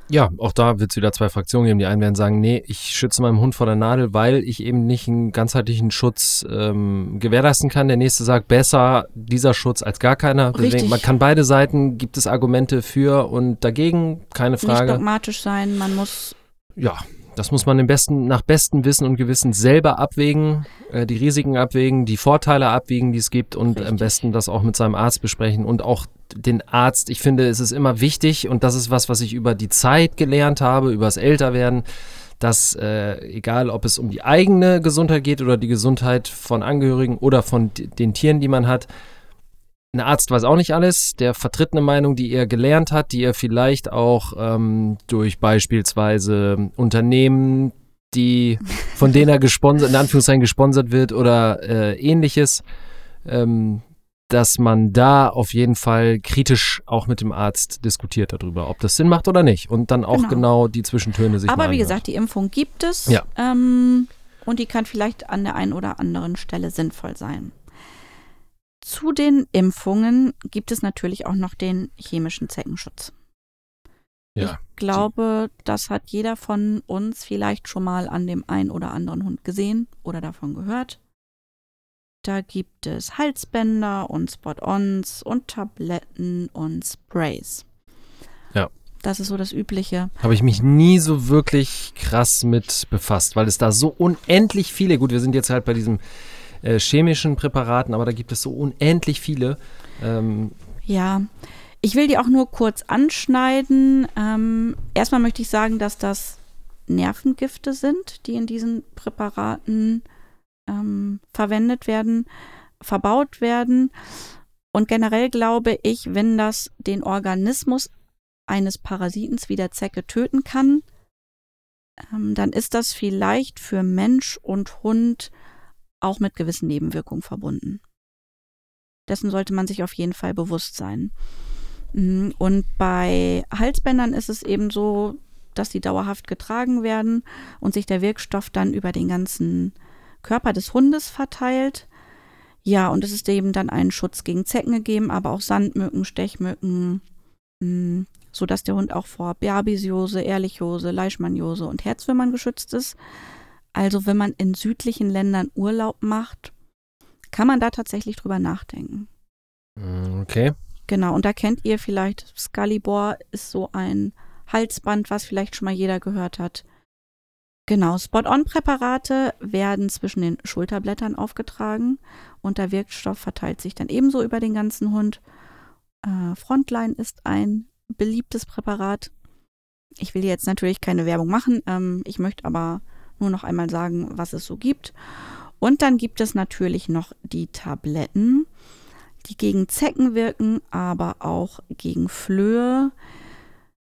Ja, auch da wird es wieder zwei Fraktionen geben. Die einen werden sagen, nee, ich schütze meinen Hund vor der Nadel, weil ich eben nicht einen ganzheitlichen Schutz ähm, gewährleisten kann. Der nächste sagt, besser dieser Schutz als gar keiner. Deswegen, Richtig. man kann beide Seiten, gibt es Argumente für und dagegen, keine Nicht Frage. dogmatisch sein. Man muss Ja, das muss man im besten, nach bestem Wissen und Gewissen selber abwägen, äh, die Risiken abwägen, die Vorteile abwägen, die es gibt und am Richtig. besten das auch mit seinem Arzt besprechen und auch den Arzt. Ich finde, es ist immer wichtig und das ist was, was ich über die Zeit gelernt habe, über das Älterwerden, dass äh, egal, ob es um die eigene Gesundheit geht oder die Gesundheit von Angehörigen oder von den Tieren, die man hat, ein Arzt weiß auch nicht alles, der vertritt eine Meinung, die er gelernt hat, die er vielleicht auch ähm, durch beispielsweise Unternehmen, die (laughs) von denen er gesponsert, in Anführungszeichen gesponsert wird oder äh, ähnliches, ähm, dass man da auf jeden Fall kritisch auch mit dem Arzt diskutiert darüber, ob das Sinn macht oder nicht und dann auch Genau. genau, die Zwischentöne sich Aber wie gesagt, die Impfung gibt es. Ja. Ähm, und die kann vielleicht an der einen oder anderen Stelle sinnvoll sein. Zu den Impfungen gibt es natürlich auch noch den chemischen Zeckenschutz. ja. Ich glaube, das hat jeder von uns vielleicht schon mal an dem einen oder anderen Hund gesehen oder davon gehört. Da gibt es Halsbänder und Spot-ons und Tabletten und Sprays. Ja. Das ist so das Übliche. habe ich mich nie so wirklich krass mit befasst, weil es da so unendlich viele, gut, wir sind jetzt halt bei diesen äh, chemischen Präparaten, aber da gibt es so unendlich viele. Ähm, Ja, ich will die auch nur kurz anschneiden. Ähm, erstmal möchte ich sagen, dass das Nervengifte sind, die in diesen Präparaten ähm, verwendet werden, verbaut werden. Und generell glaube ich, wenn das den Organismus eines Parasitens wie der Zecke töten kann, ähm, dann ist das vielleicht für Mensch und Hund auch mit gewissen Nebenwirkungen verbunden. Dessen sollte man sich auf jeden Fall bewusst sein. Mm, Und bei Halsbändern ist es eben so, dass die dauerhaft getragen werden und sich der Wirkstoff dann über den ganzen Körper des Hundes verteilt. Ja, und es ist eben dann einen Schutz gegen Zecken gegeben, aber auch Sandmücken, Stechmücken, mm, sodass der Hund auch vor Berbisiose, Ehrlichiose, Leishmaniose und Herzwürmern geschützt ist. Also wenn man in südlichen Ländern Urlaub macht, kann man da tatsächlich drüber nachdenken. mm, okay. Genau, und da kennt ihr vielleicht, Scalibor ist so ein Halsband, was vielleicht schon mal jeder gehört hat. Genau, Spot-on-Präparate werden zwischen den Schulterblättern aufgetragen und der Wirkstoff verteilt sich dann ebenso über den ganzen Hund. Äh, Frontline ist ein beliebtes Präparat. Ich will jetzt natürlich keine Werbung machen, ähm, ich möchte aber nur noch einmal sagen, was es so gibt. Und dann gibt es natürlich noch die Tabletten. die gegen Zecken wirken, aber auch gegen Flöhe.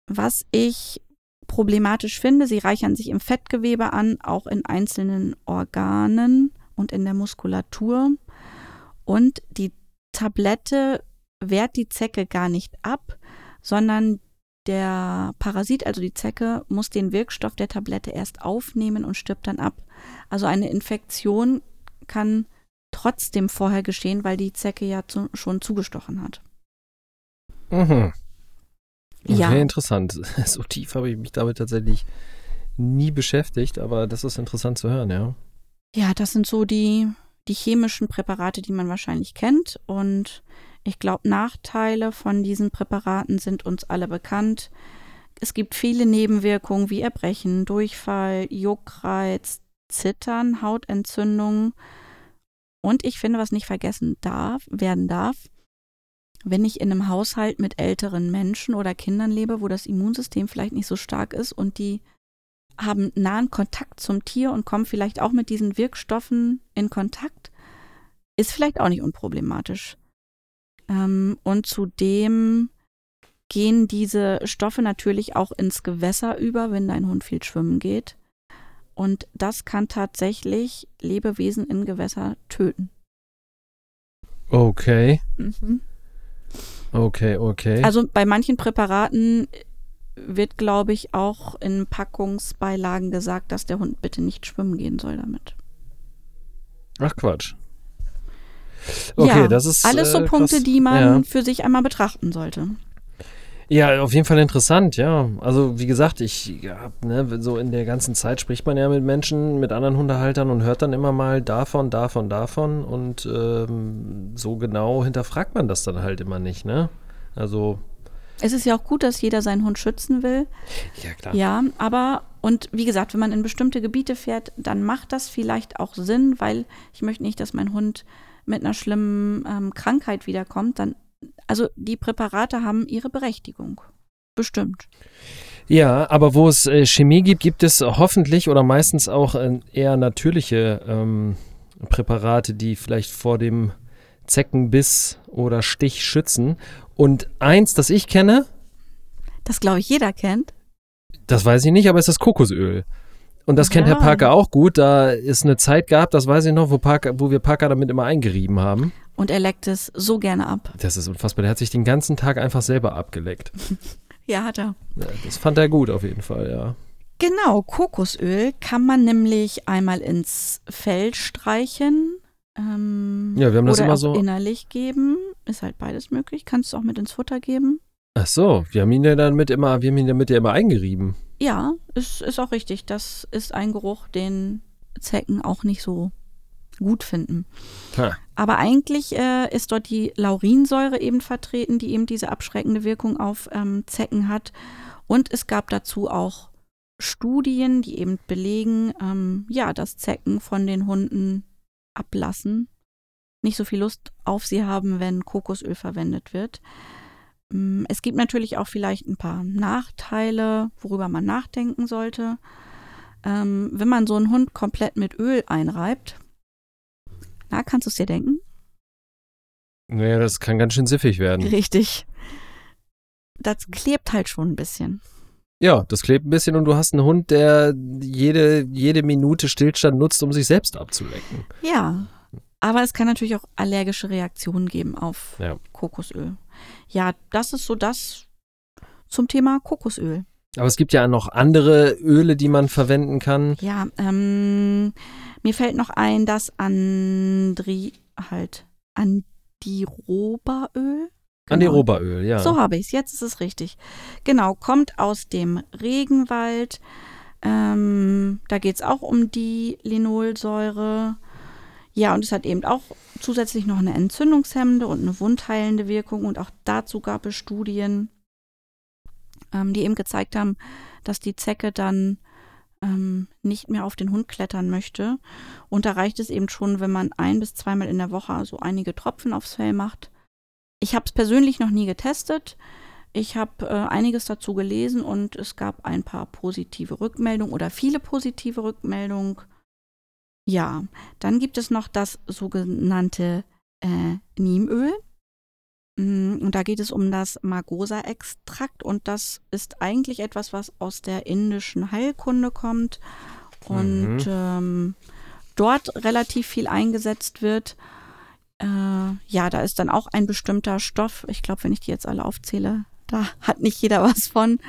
Was ich problematisch finde, sie reichern sich im Fettgewebe an, auch in einzelnen Organen und in der Muskulatur. Und die Tablette wehrt die Zecke gar nicht ab, sondern der Parasit, also die Zecke, muss den Wirkstoff der Tablette erst aufnehmen und stirbt dann ab. Also eine Infektion kann trotzdem vorher geschehen, weil die Zecke ja zu, schon zugestochen hat. Mhm. Okay, Ja. interessant. (laughs) So tief habe ich mich damit tatsächlich nie beschäftigt, aber das ist interessant zu hören, ja. Ja, das sind so die, die chemischen Präparate, die man wahrscheinlich kennt. Und ich glaube, Nachteile von diesen Präparaten sind uns alle bekannt. Es gibt viele Nebenwirkungen wie Erbrechen, Durchfall, Juckreiz, Zittern, Hautentzündungen. Und ich finde, was nicht vergessen darf, werden darf, wenn ich in einem Haushalt mit älteren Menschen oder Kindern lebe, wo das Immunsystem vielleicht nicht so stark ist und die haben nahen Kontakt zum Tier und kommen vielleicht auch mit diesen Wirkstoffen in Kontakt, ist vielleicht auch nicht unproblematisch. Ähm, und zudem gehen diese Stoffe natürlich auch ins Gewässer über, wenn dein Hund viel schwimmen geht. Und das kann tatsächlich Lebewesen in Gewässer töten. Okay, okay, okay. Also bei manchen Präparaten wird, glaube ich, auch in Packungsbeilagen gesagt, dass der Hund bitte nicht schwimmen gehen soll damit. Ach Quatsch. Okay, ja, das ist alles so äh, Punkte, krass. die man Ja. für sich einmal betrachten sollte. Ja, auf jeden Fall interessant, ja. Also wie gesagt, ich ja, ne, so in der ganzen Zeit spricht man ja mit Menschen, mit anderen Hundehaltern und hört dann immer mal davon, davon, davon und ähm, so genau hinterfragt man das dann halt immer nicht, ne? Also Es ist ja auch gut, dass jeder seinen Hund schützen will. ja klar. Ja, aber und wie gesagt, wenn man in bestimmte Gebiete fährt, dann macht das vielleicht auch Sinn, weil ich möchte nicht, dass mein Hund mit einer schlimmen ähm, Krankheit wiederkommt. Dann, also die Präparate haben ihre Berechtigung. Bestimmt. Ja, aber wo es äh, Chemie gibt, gibt es hoffentlich oder meistens auch äh, eher natürliche ähm, Präparate, die vielleicht vor dem Zeckenbiss oder Stich schützen. Und eins, das ich kenne, Das glaube ich jeder kennt. das weiß ich nicht, aber es ist Kokosöl. Und das kennt Ja. Herr Parker auch gut. Da ist eine Zeit gab, das weiß ich noch, wo, Parker, wo wir Parker damit immer eingerieben haben. Und er leckt es so gerne ab. Das ist unfassbar. Der hat sich den ganzen Tag einfach selber abgeleckt. (laughs) Ja, hat er. Ja, das fand er gut auf jeden Fall, ja. Genau, Kokosöl kann man nämlich einmal ins Fell streichen. Ähm, Ja, wir haben das immer so- innerlich geben. Ist halt beides möglich. Kannst du auch mit ins Futter geben. Ach so, wir haben ihn ja damit immer, wir haben ihn damit ja immer eingerieben. Ja, ist, ist auch richtig. Das ist ein Geruch, den Zecken auch nicht so gut finden. Ha. Aber eigentlich äh, ist dort die Laurinsäure eben vertreten, die eben diese abschreckende Wirkung auf ähm, Zecken hat. Und es gab dazu auch Studien, die eben belegen, ähm, ja, dass Zecken von den Hunden ablassen, nicht so viel Lust auf sie haben, wenn Kokosöl verwendet wird. Mm, Es gibt natürlich auch vielleicht ein paar Nachteile, worüber man nachdenken sollte. Ähm, wenn man so einen Hund komplett mit Öl einreibt, na, kannst du es dir denken? Naja, das kann ganz schön siffig werden. Richtig. Das klebt halt schon ein bisschen. Ja, das klebt ein bisschen und du hast einen Hund, der jede, jede Minute Stillstand nutzt, um sich selbst abzulecken. Ja. Aber es kann natürlich auch allergische Reaktionen geben auf Ja. Kokosöl. Ja, das ist so das zum Thema Kokosöl. Aber es gibt ja noch andere Öle, die man verwenden kann. Ja, ähm, mir fällt noch ein, das Andri, halt, Andirobaöl. Anirobaöl, ja. So habe ich es, jetzt ist es richtig. Genau, kommt aus dem Regenwald. Ähm, da geht es auch um die Linolsäure. Ja, und es hat eben auch zusätzlich noch eine entzündungshemmende und eine wundheilende Wirkung. Und auch dazu gab es Studien, ähm, die eben gezeigt haben, dass die Zecke dann ähm, nicht mehr auf den Hund klettern möchte. Und da reicht es eben schon, wenn man ein bis zweimal in der Woche so einige Tropfen aufs Fell macht. Ich habe es persönlich noch nie getestet. Ich habe äh, einiges dazu gelesen und es gab ein paar positive Rückmeldungen oder viele positive Rückmeldungen. Ja, dann gibt es noch das sogenannte äh, Niemöl. Mm, Und da geht es um das Margosa-Extrakt und das ist eigentlich etwas, was aus der indischen Heilkunde kommt und Mhm. ähm, dort relativ viel eingesetzt wird. Äh, ja, da ist dann auch ein bestimmter Stoff, ich glaube, wenn ich die jetzt alle aufzähle, da hat nicht jeder (laughs) was von,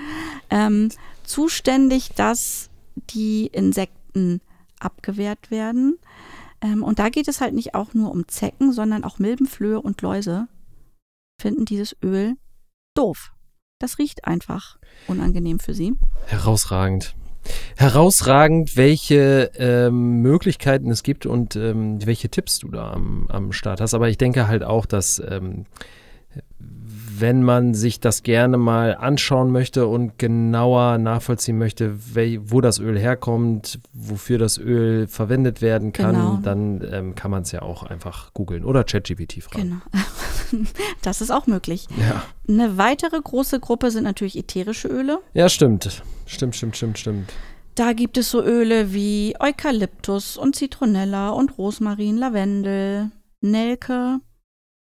ähm, zuständig, dass die Insekten abgewehrt werden. Ähm, und da geht es halt nicht auch nur um Zecken, sondern auch Milben, Flöhe und Läuse finden dieses Öl doof. Das riecht einfach unangenehm für sie. Herausragend. Herausragend, welche ähm, Möglichkeiten es gibt und ähm, welche Tipps du da am, am Start hast. Aber ich denke halt auch, dass ähm, wenn man sich das gerne mal anschauen möchte und genauer nachvollziehen möchte, wo das Öl herkommt, wofür das Öl verwendet werden kann, Genau. dann ähm, kann man es ja auch einfach googeln oder ChatGPT fragen. Genau. (laughs) das ist auch möglich. Ja. Eine weitere große Gruppe sind natürlich ätherische Öle. ja, stimmt. Stimmt, stimmt, stimmt, stimmt. Da gibt es so Öle wie Eukalyptus und Zitronella und Rosmarin, Lavendel, Nelke.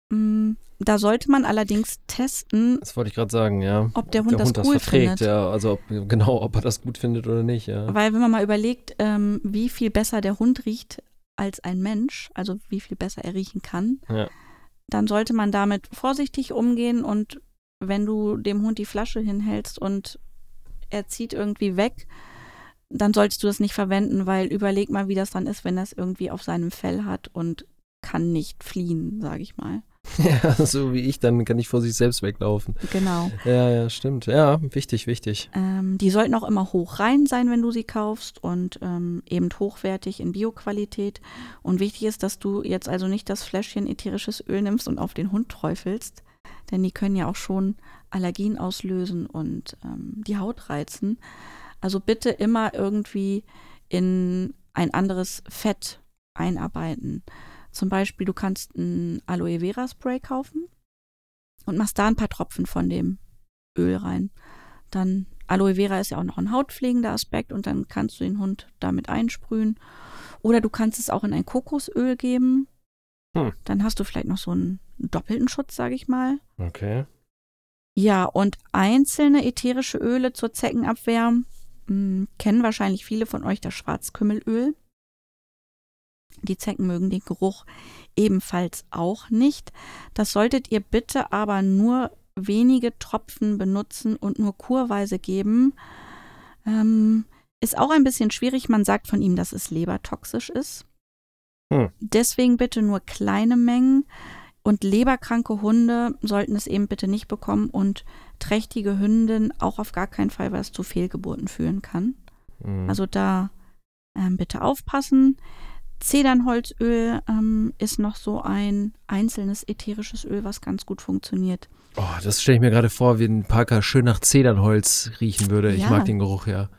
Mm, Da sollte man allerdings testen, Das wollte ich gerade sagen, ja. ob der Hund der das Hund das cool verträgt, findet. ja. Also ob, genau, ob er das gut findet oder nicht, ja. Weil wenn man mal überlegt, ähm, wie viel besser der Hund riecht als ein Mensch, also wie viel besser er riechen kann, Ja. dann sollte man damit vorsichtig umgehen und wenn du dem Hund die Flasche hinhältst und er zieht irgendwie weg, dann solltest du das nicht verwenden, weil überleg mal, wie das dann ist, wenn er es irgendwie auf seinem Fell hat und kann nicht fliehen, sage ich mal. (laughs) Ja, so wie ich, dann kann ich vor sich selbst weglaufen. Genau. Ja, ja, stimmt. Ja, wichtig, wichtig. Ähm, die sollten auch immer hoch rein sein, wenn du sie kaufst und ähm, eben hochwertig in Bioqualität. Und wichtig ist, dass du jetzt also nicht das Fläschchen ätherisches Öl nimmst und auf den Hund träufelst, denn die können ja auch schon Allergien auslösen und ähm, die Haut reizen. Also bitte immer irgendwie in ein anderes Fett einarbeiten. Zum Beispiel, du kannst ein Aloe Vera Spray kaufen und machst da ein paar Tropfen von dem Öl rein. Dann Aloe Vera ist ja auch noch ein hautpflegender Aspekt und dann kannst du den Hund damit einsprühen. Oder du kannst es auch in ein Kokosöl geben. Hm. Dann hast du vielleicht noch so einen doppelten Schutz, sage ich mal. Okay. Ja, und einzelne ätherische Öle zur Zeckenabwehr mh, kennen wahrscheinlich viele von euch das Schwarzkümmelöl. Die Zecken mögen den Geruch ebenfalls auch nicht. Das solltet ihr bitte aber nur wenige Tropfen benutzen und nur kurweise geben. Ähm, ist auch ein bisschen schwierig. Man sagt von ihm, dass es lebertoxisch ist. Hm. Deswegen bitte nur kleine Mengen. Und leberkranke Hunde sollten es eben bitte nicht bekommen und trächtige Hündin auch auf gar keinen Fall, weil es zu Fehlgeburten führen kann. Mhm. Also da ähm, bitte aufpassen. Zedernholzöl ähm, ist noch so ein einzelnes ätherisches Öl, was ganz gut funktioniert. oh, das stelle ich mir gerade vor, wie ein Parker schön nach Zedernholz riechen würde. Ich Ja. mag den Geruch, ja.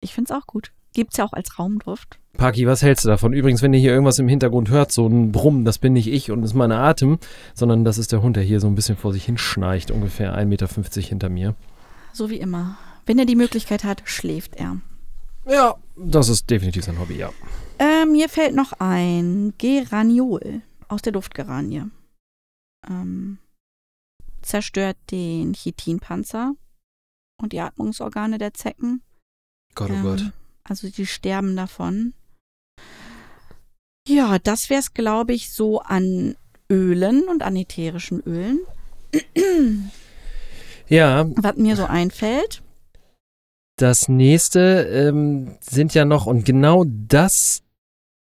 Ich finde es auch gut. Gibt es ja auch als Raumduft. Parky, was hältst du davon? Übrigens, wenn ihr hier irgendwas im Hintergrund hört, so ein Brummen, das bin nicht ich und ist mein Atem, sondern das ist der Hund, der hier so ein bisschen vor sich hinschnarcht, ungefähr 1,50 Meter hinter mir. So wie immer. Wenn er die Möglichkeit hat, schläft er. Ja, das ist definitiv sein Hobby, ja. Äh, mir fällt noch ein Geraniol aus der Duftgeranie. Ähm, zerstört den Chitinpanzer und die Atmungsorgane der Zecken. Gott, oh Ähm, Gott. Also die sterben davon. Ja, das wäre es, glaube ich, so an Ölen und an ätherischen Ölen. Ja, Was mir so einfällt. Das nächste ähm, sind ja noch, und genau das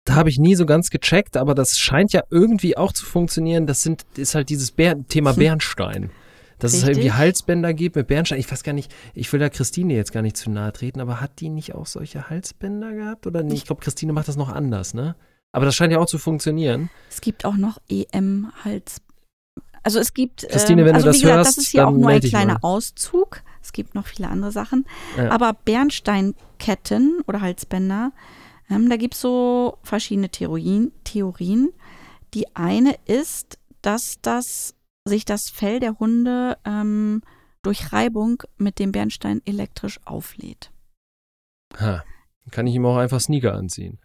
habe ich nie so ganz gecheckt, aber das scheint ja irgendwie auch zu funktionieren. Das sind, ist halt dieses Bär, Thema Hm. Bernstein. Dass es halt irgendwie Richtig. Halsbänder gibt mit Bernstein. Ich weiß gar nicht, ich will da Christine jetzt gar nicht zu nahe treten, aber hat die nicht auch solche Halsbänder gehabt? Oder nicht? Ich glaube, Christine macht das noch anders, ne? Aber das scheint ja auch zu funktionieren. Es gibt auch noch EM-Hals. Also es gibt. Christine, ähm, wenn du also das wie gesagt, hörst, das ist hier auch nur ein kleiner. Auszug. Es gibt noch viele andere Sachen. Ja. Aber Bernsteinketten oder Halsbänder, ähm, da gibt es so verschiedene Theorien, Theorien. Die eine ist, dass das sich das Fell der Hunde ähm, durch Reibung mit dem Bernstein elektrisch auflädt. Ha. Kann ich ihm auch einfach Sneaker anziehen.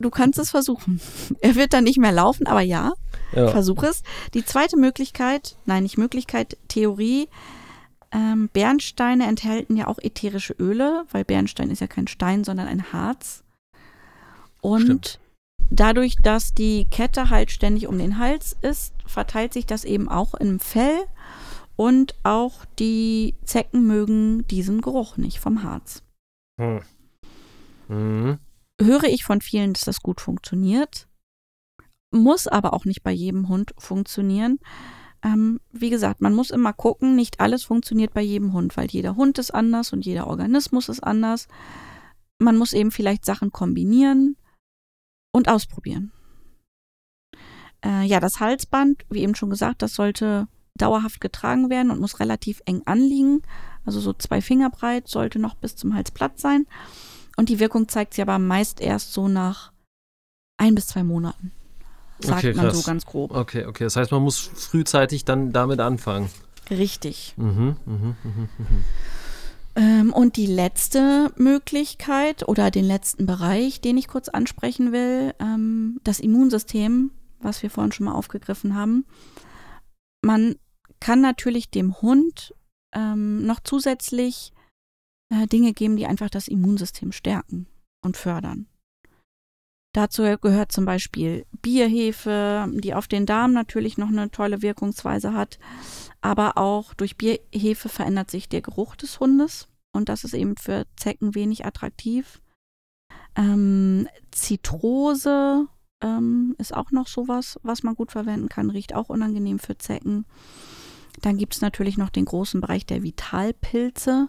Du kannst es versuchen. (laughs) Er wird dann nicht mehr laufen, aber ja. Ja. Versuch es. Die zweite Möglichkeit, nein, nicht Möglichkeit, Theorie. Ähm, Bernsteine enthalten ja auch ätherische Öle, weil Bernstein ist ja kein Stein, sondern ein Harz. Und Stimmt. dadurch, dass die Kette halt ständig um den Hals ist, verteilt sich das eben auch im Fell. Und auch die Zecken mögen diesen Geruch nicht vom Harz. Hm. Mhm. höre ich von vielen, dass das gut funktioniert. Muss aber auch nicht bei jedem Hund funktionieren. Ähm, wie gesagt, man muss immer gucken, nicht alles funktioniert bei jedem Hund, weil jeder Hund ist anders und jeder Organismus ist anders. Man muss eben vielleicht Sachen kombinieren und ausprobieren. Äh, ja, das Halsband, wie eben schon gesagt, das sollte dauerhaft getragen werden und muss relativ eng anliegen. Also so zwei Finger breit sollte noch bis zum Hals Platz sein. Und die Wirkung zeigt sich aber meist erst so nach ein bis zwei Monaten. Sagt Okay, man so ganz grob. Okay, okay. Das heißt, man muss frühzeitig dann damit anfangen. Richtig. Mhm, mhm, mhm, mhm. Ähm, und die letzte Möglichkeit oder den letzten Bereich, den ich kurz ansprechen will, ähm, das Immunsystem, was wir vorhin schon mal aufgegriffen haben. Man kann natürlich dem Hund ähm, noch zusätzlich äh, Dinge geben, die einfach das Immunsystem stärken und fördern. Dazu gehört zum Beispiel Bierhefe, die auf den Darm natürlich noch eine tolle Wirkungsweise hat. Aber auch durch Bierhefe verändert sich der Geruch des Hundes. Und das ist eben für Zecken wenig attraktiv. Ähm, Zitrose ähm, ist auch noch sowas, was man gut verwenden kann, riecht auch unangenehm für Zecken. Dann gibt es natürlich noch den großen Bereich der Vitalpilze.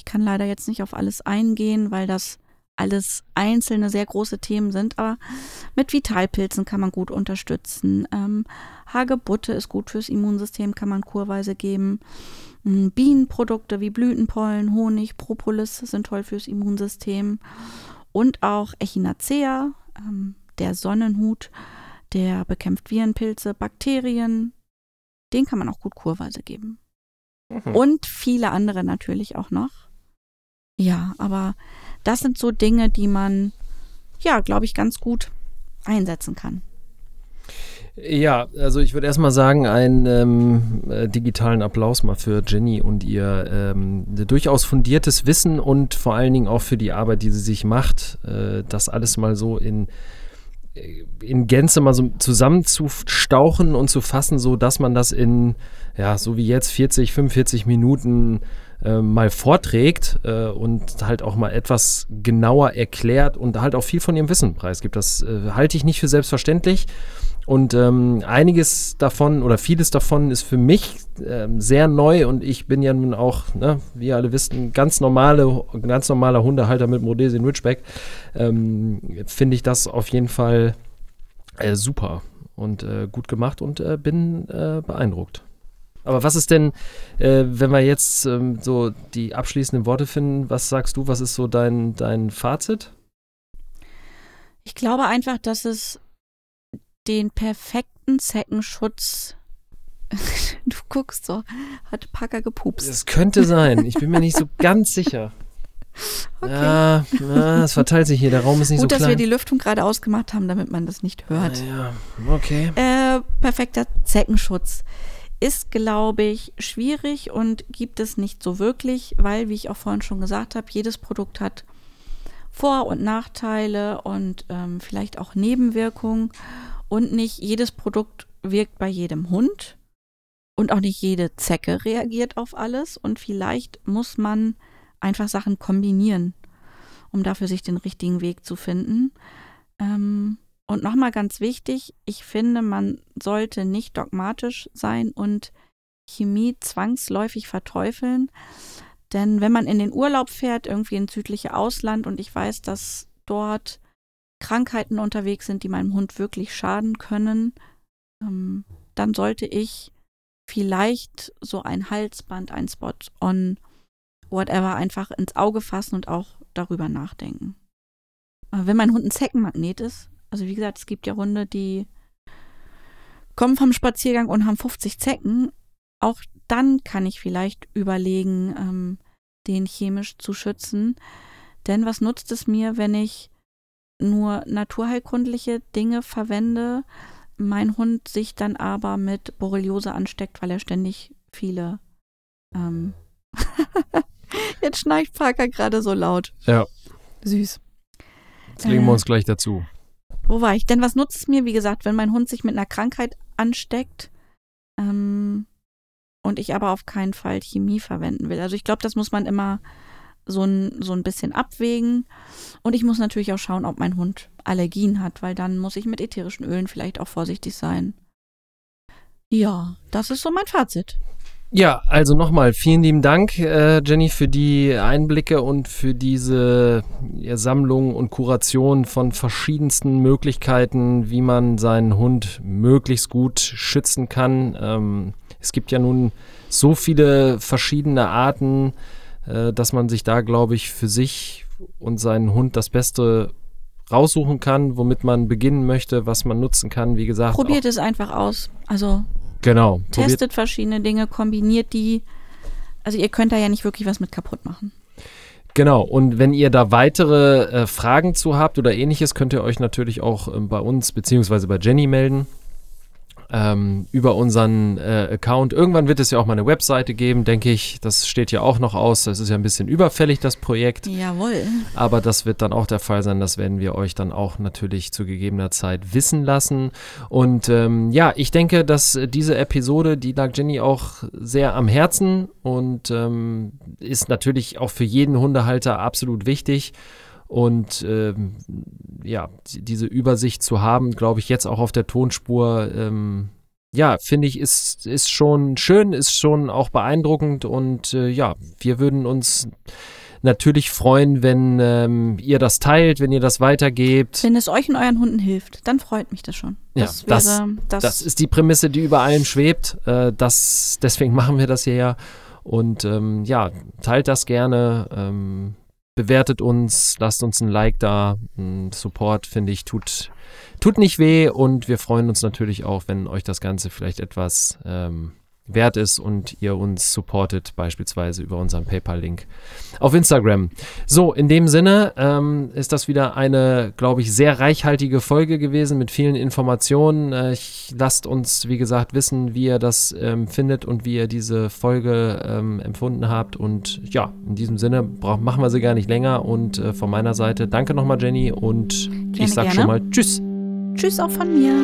Ich kann leider jetzt nicht auf alles eingehen, weil das alles einzelne sehr große Themen sind, aber mit Vitalpilzen kann man gut unterstützen. Ähm, Hagebutte ist gut fürs Immunsystem, kann man kurweise geben. Mm, Bienenprodukte wie Blütenpollen, Honig, Propolis sind toll fürs Immunsystem. Und auch Echinacea, ähm, der Sonnenhut, der bekämpft Virenpilze, Bakterien. Den kann man auch gut kurweise geben. Mhm. Und viele andere natürlich auch noch. Ja, aber das sind so Dinge, die man, ja, glaube ich, ganz gut einsetzen kann. Ja, also ich würde erstmal sagen, einen ähm, äh, digitalen Applaus mal für Jenny und ihr ähm, durchaus fundiertes Wissen und vor allen Dingen auch für die Arbeit, die sie sich macht, äh, das alles mal so in, äh, in Gänze mal so zusammenzustauchen und zu fassen, so dass man das in, ja, so wie jetzt 40, 45 Minuten äh, mal vorträgt äh, und halt auch mal etwas genauer erklärt und halt auch viel von ihrem Wissen preisgibt. Das äh, halte ich nicht für selbstverständlich. Und ähm, einiges davon oder vieles davon ist für mich ähm, sehr neu und ich bin ja nun auch, ne, wie ihr alle wisst, ein ganz, normale, ganz normaler Hundehalter mit Rhodesian Ridgeback. Ähm, Finde ich das auf jeden Fall äh, super und äh, gut gemacht und äh, bin äh, beeindruckt. Aber was ist denn, äh, wenn wir jetzt ähm, so die abschließenden Worte finden, was sagst du, was ist so dein, dein Fazit? Ich glaube einfach, dass es den perfekten Zeckenschutz. (laughs) du guckst so, hat Packer gepupst. Es könnte sein, ich bin mir nicht so (laughs) ganz sicher. Okay. Ja, ja, es verteilt sich hier, der Raum ist nicht Gut, so dass klein. wir die Lüftung gerade ausgemacht haben, damit man das nicht hört. Ja, okay. Äh, perfekter Zeckenschutz ist, glaube ich, schwierig und gibt es nicht so wirklich, weil, wie ich auch vorhin schon gesagt habe, jedes Produkt hat Vor- und Nachteile und ähm, vielleicht auch Nebenwirkungen. Und nicht jedes Produkt wirkt bei jedem Hund. Und auch nicht jede Zecke reagiert auf alles. Und vielleicht muss man einfach Sachen kombinieren, um dafür sich den richtigen Weg zu finden. Ähm, und nochmal ganz wichtig, ich finde, man sollte nicht dogmatisch sein und Chemie zwangsläufig verteufeln. Denn wenn man in den Urlaub fährt, irgendwie ins südliche Ausland und ich weiß, dass dort Krankheiten unterwegs sind, die meinem Hund wirklich schaden können, ähm, dann sollte ich vielleicht so ein Halsband, ein Spot-on, whatever, einfach ins Auge fassen und auch darüber nachdenken. Aber wenn mein Hund ein Zeckenmagnet ist, also wie gesagt, es gibt ja Hunde, die kommen vom Spaziergang und haben 50 Zecken, auch dann kann ich vielleicht überlegen, ähm, den chemisch zu schützen. Denn was nutzt es mir, wenn ich nur naturheilkundliche Dinge verwende, mein Hund sich dann aber mit Borreliose ansteckt, weil er ständig viele. Ähm (laughs) Jetzt schnarcht Parker gerade so laut. Ja. Süß. Jetzt legen wir Äh. uns gleich dazu. Wo war ich? Denn was nutzt es mir, wie gesagt, wenn mein Hund sich mit einer Krankheit ansteckt ähm, und ich aber auf keinen Fall Chemie verwenden will? Also ich glaube, das muss man immer so ein, so ein bisschen abwägen. Und ich muss natürlich auch schauen, ob mein Hund Allergien hat, weil dann muss ich mit ätherischen Ölen vielleicht auch vorsichtig sein. Ja, das ist so mein Fazit. Ja, also nochmal vielen lieben Dank, äh, Jenny, für die Einblicke und für diese ja, Sammlung und Kuration von verschiedensten Möglichkeiten, wie man seinen Hund möglichst gut schützen kann. Ähm, es gibt ja nun so viele verschiedene Arten, äh, dass man sich da, glaube ich, für sich und seinen Hund das Beste raussuchen kann, womit man beginnen möchte, was man nutzen kann. Wie gesagt, Probiert es einfach aus. Also genau. Probiert testet verschiedene Dinge, kombiniert die. Also ihr könnt da ja nicht wirklich was mit kaputt machen. Genau, und wenn ihr da weitere äh, Fragen zu habt oder ähnliches, könnt ihr euch natürlich auch ähm, bei uns beziehungsweise bei Jenny melden. Ähm, über unseren äh, Account. Irgendwann wird es ja auch mal eine Webseite geben, denke ich. Das steht ja auch noch aus. Das ist ja ein bisschen überfällig, das Projekt. Jawohl. Aber das wird dann auch der Fall sein. Das werden wir euch dann auch natürlich zu gegebener Zeit wissen lassen. Und ähm, ja, ich denke, dass diese Episode, die lag Jenny auch sehr am Herzen und ähm, ist natürlich auch für jeden Hundehalter absolut wichtig. Und ähm, ja, die- diese Übersicht zu haben, glaube ich, jetzt auch auf der Tonspur, ähm, ja, finde ich, ist, ist schon schön, ist schon auch beeindruckend und äh, ja, wir würden uns natürlich freuen, wenn ähm, ihr das teilt, wenn ihr das weitergebt. Wenn es euch und euren Hunden hilft, dann freut mich das schon. Ja, Das das- wäre das, Das ist die Prämisse, die über allem schwebt. Äh, das, deswegen (laughs) machen wir das hier ja. Und ähm, ja, teilt das gerne, ähm, bewertet uns, lasst uns ein Like da. Support, finde ich, tut, tut nicht weh. Und wir freuen uns natürlich auch, wenn euch das Ganze vielleicht etwas ähm, wert ist und ihr uns supportet, beispielsweise über unseren PayPal-Link auf Instagram. So, in dem Sinne ähm, ist das wieder eine, glaube ich, sehr reichhaltige Folge gewesen mit vielen Informationen. Äh, ich, lasst uns, wie gesagt, wissen, wie ihr das ähm, findet und wie ihr diese Folge ähm, empfunden habt. Und ja, in diesem Sinne brauch, machen wir sie gar nicht länger. Und äh, von meiner Seite danke nochmal, Jenny. Und Gerne, ich sag gerne. schon mal Tschüss. Tschüss auch von mir.